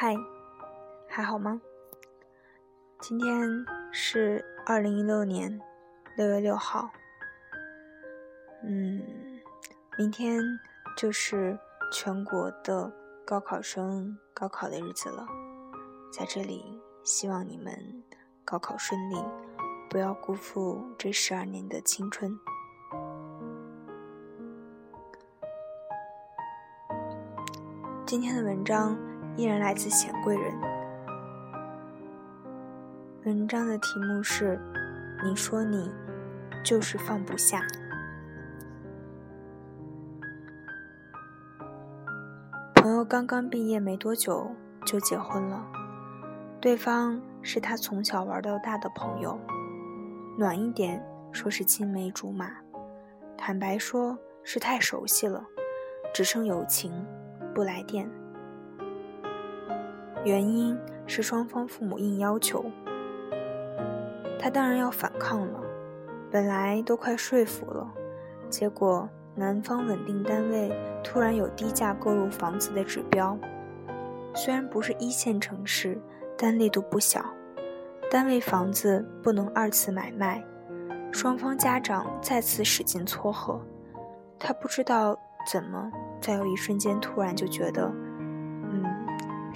嗨，还好吗？今天是二零一六年六月六号。嗯，明天就是全国的高考生高考的日子了。在这里，希望你们高考顺利，不要辜负这十二年的青春。今天的文章。依然来自显贵人。文章的题目是：你说你就是放不下。朋友刚刚毕业没多久就结婚了，对方是他从小玩到大的朋友，暖一点说是青梅竹马，坦白说是太熟悉了，只剩友情，不来电。原因是双方父母硬要求，他当然要反抗了。本来都快说服了，结果男方稳定单位突然有低价购入房子的指标，虽然不是一线城市，但力度不小。单位房子不能二次买卖，双方家长再次使劲撮合，他不知道怎么，在有一瞬间突然就觉得。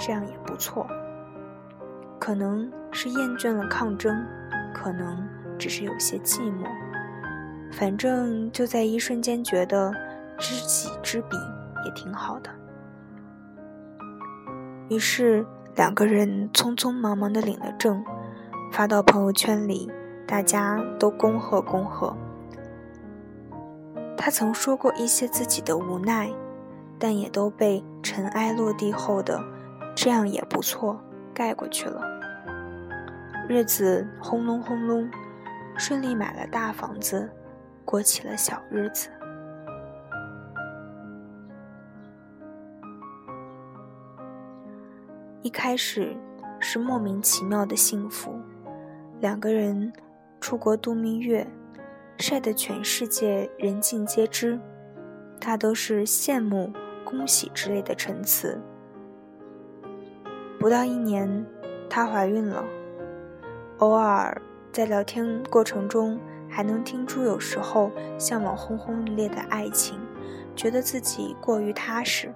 这样也不错，可能是厌倦了抗争，可能只是有些寂寞，反正就在一瞬间觉得知己知彼也挺好的。于是两个人匆匆忙忙的领了证，发到朋友圈里，大家都恭贺恭贺。他曾说过一些自己的无奈，但也都被尘埃落地后的。这样也不错，盖过去了。日子轰隆轰隆，顺利买了大房子，过起了小日子。一开始是莫名其妙的幸福，两个人出国度蜜月，晒得全世界人尽皆知，大都是羡慕、恭喜之类的陈词。不到一年，她怀孕了。偶尔在聊天过程中，还能听出有时候向往轰轰烈烈的爱情，觉得自己过于踏实。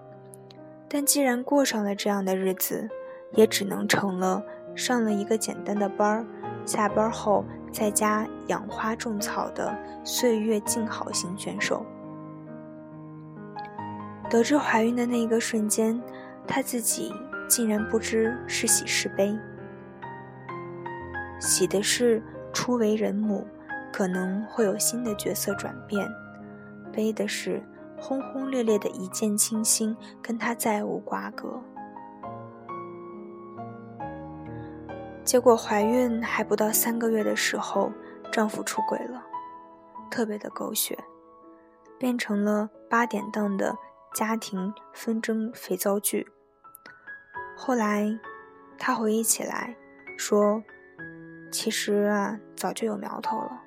但既然过上了这样的日子，也只能成了上了一个简单的班儿，下班后在家养花种草的岁月静好型选手。得知怀孕的那一个瞬间，她自己。竟然不知是喜是悲，喜的是初为人母，可能会有新的角色转变；悲的是轰轰烈烈的一见倾心，跟他再无瓜葛。结果怀孕还不到三个月的时候，丈夫出轨了，特别的狗血，变成了八点档的家庭纷争肥皂剧。后来，他回忆起来，说：“其实啊，早就有苗头了，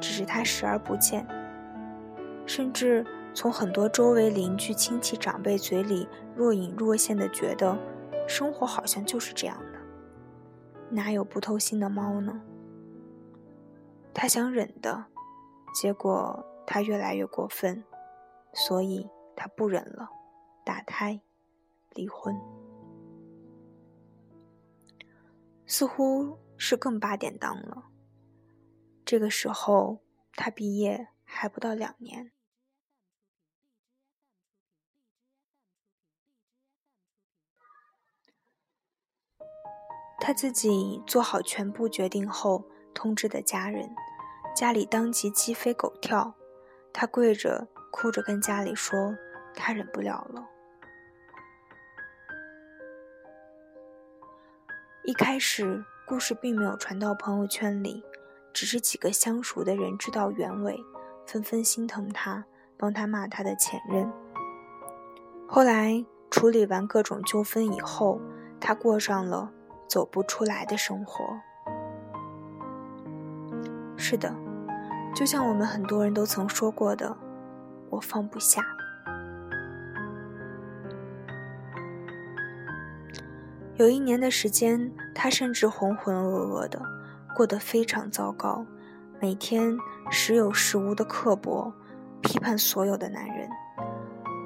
只是他视而不见。甚至从很多周围邻居、亲戚、长辈嘴里若隐若现的觉得，生活好像就是这样的，哪有不偷腥的猫呢？他想忍的，结果他越来越过分，所以他不忍了，打胎，离婚。”似乎是更八点档了。这个时候，他毕业还不到两年。他自己做好全部决定后，通知的家人，家里当即鸡飞狗跳。他跪着哭着跟家里说：“他忍不了了。”一开始，故事并没有传到朋友圈里，只是几个相熟的人知道原委，纷纷心疼他，帮他骂他的前任。后来处理完各种纠纷以后，他过上了走不出来的生活。是的，就像我们很多人都曾说过的，我放不下。有一年的时间，他甚至浑浑噩噩的，过得非常糟糕，每天时有时无的刻薄、批判所有的男人。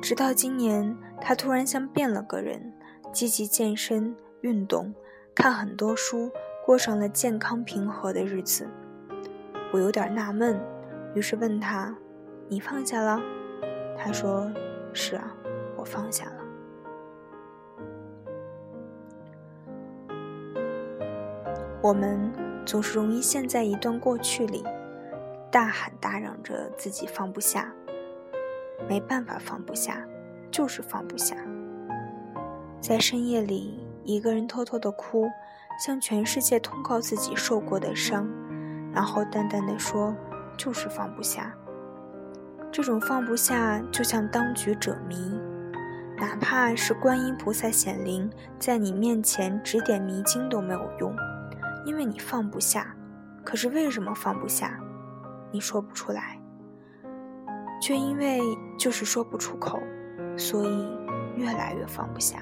直到今年，他突然像变了个人，积极健身、运动，看很多书，过上了健康平和的日子。我有点纳闷，于是问他：“你放下了？”他说：“是啊，我放下了。”我们总是容易陷在一段过去里，大喊大嚷着自己放不下，没办法放不下，就是放不下。在深夜里，一个人偷偷的哭，向全世界通告自己受过的伤，然后淡淡的说：“就是放不下。”这种放不下，就像当局者迷，哪怕是观音菩萨显灵，在你面前指点迷津都没有用。因为你放不下，可是为什么放不下？你说不出来，却因为就是说不出口，所以越来越放不下。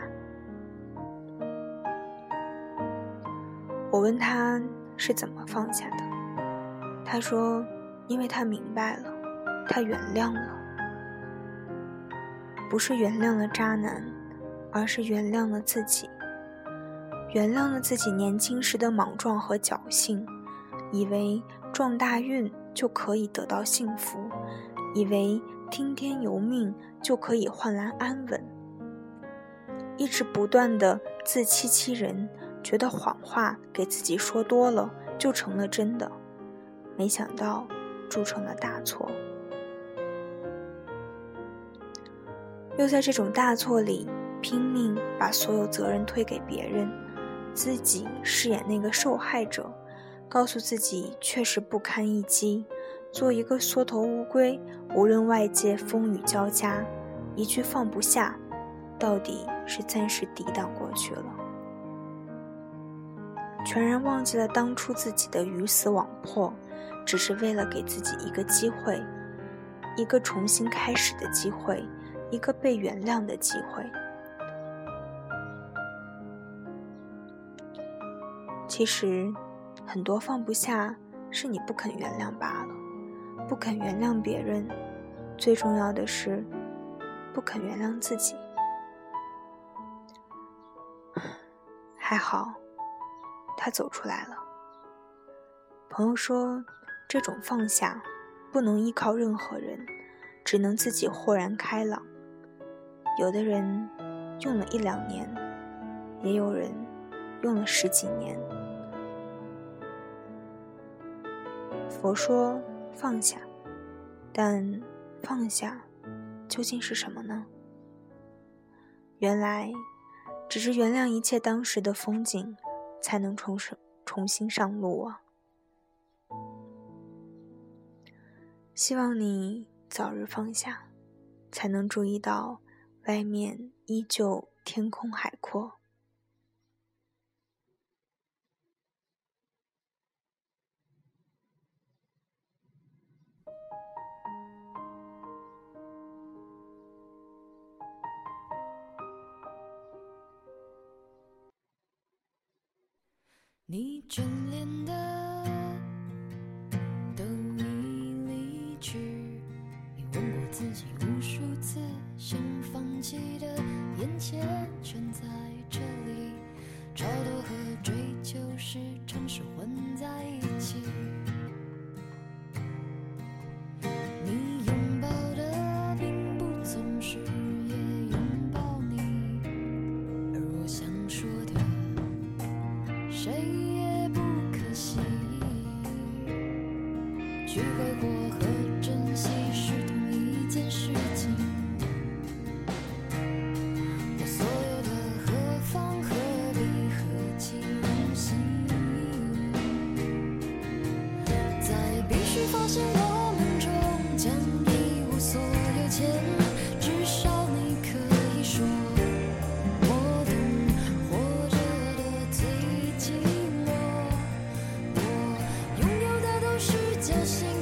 我问他是怎么放下的，他说：因为他明白了，他原谅了，不是原谅了渣男，而是原谅了自己。原谅了自己年轻时的莽撞和侥幸，以为撞大运就可以得到幸福，以为听天由命就可以换来安稳，一直不断的自欺欺人，觉得谎话给自己说多了就成了真的，没想到铸成了大错，又在这种大错里拼命把所有责任推给别人。自己饰演那个受害者，告诉自己确实不堪一击，做一个缩头乌龟，无论外界风雨交加，一句放不下，到底是暂时抵挡过去了，全然忘记了当初自己的鱼死网破，只是为了给自己一个机会，一个重新开始的机会，一个被原谅的机会。其实，很多放不下是你不肯原谅罢了。不肯原谅别人，最重要的是不肯原谅自己。还好，他走出来了。朋友说，这种放下不能依靠任何人，只能自己豁然开朗。有的人用了一两年，也有人用了十几年。佛说放下，但放下究竟是什么呢？原来，只是原谅一切当时的风景，才能重生重新上路啊！希望你早日放下，才能注意到外面依旧天空海阔。你眷恋的都已离去，你问过自己无数次，想放弃的眼前全在这里，超脱和追求时常是混在一起。这幸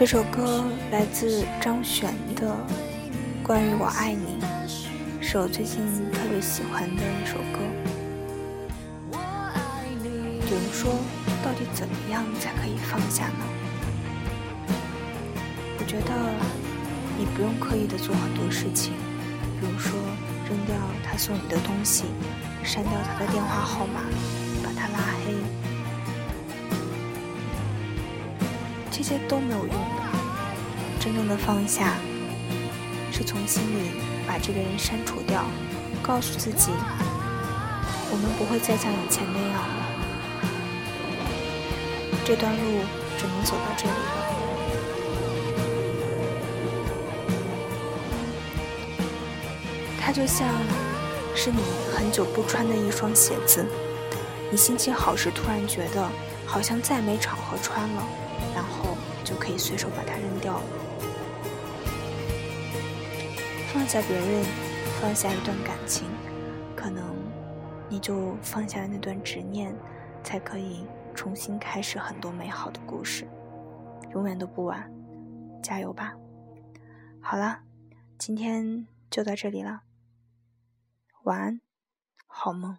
这首歌来自张悬的《关于我爱你》，是我最近特别喜欢的一首歌。我爱你。有人说，到底怎么样才可以放下呢？我觉得你不用刻意的做很多事情，比如说扔掉他送你的东西，删掉他的电话号码，把他拉黑，这些都没有用的。真正的放下，是从心里把这个人删除掉，告诉自己，我们不会再像以前那样。这段路只能走到这里了。它就像是你很久不穿的一双鞋子，你心情好时突然觉得好像再没场合穿了，然后就可以随手把它扔掉了。放下别人，放下一段感情，可能你就放下了那段执念，才可以。重新开始很多美好的故事，永远都不晚，加油吧！好了，今天就到这里了，晚安，好梦。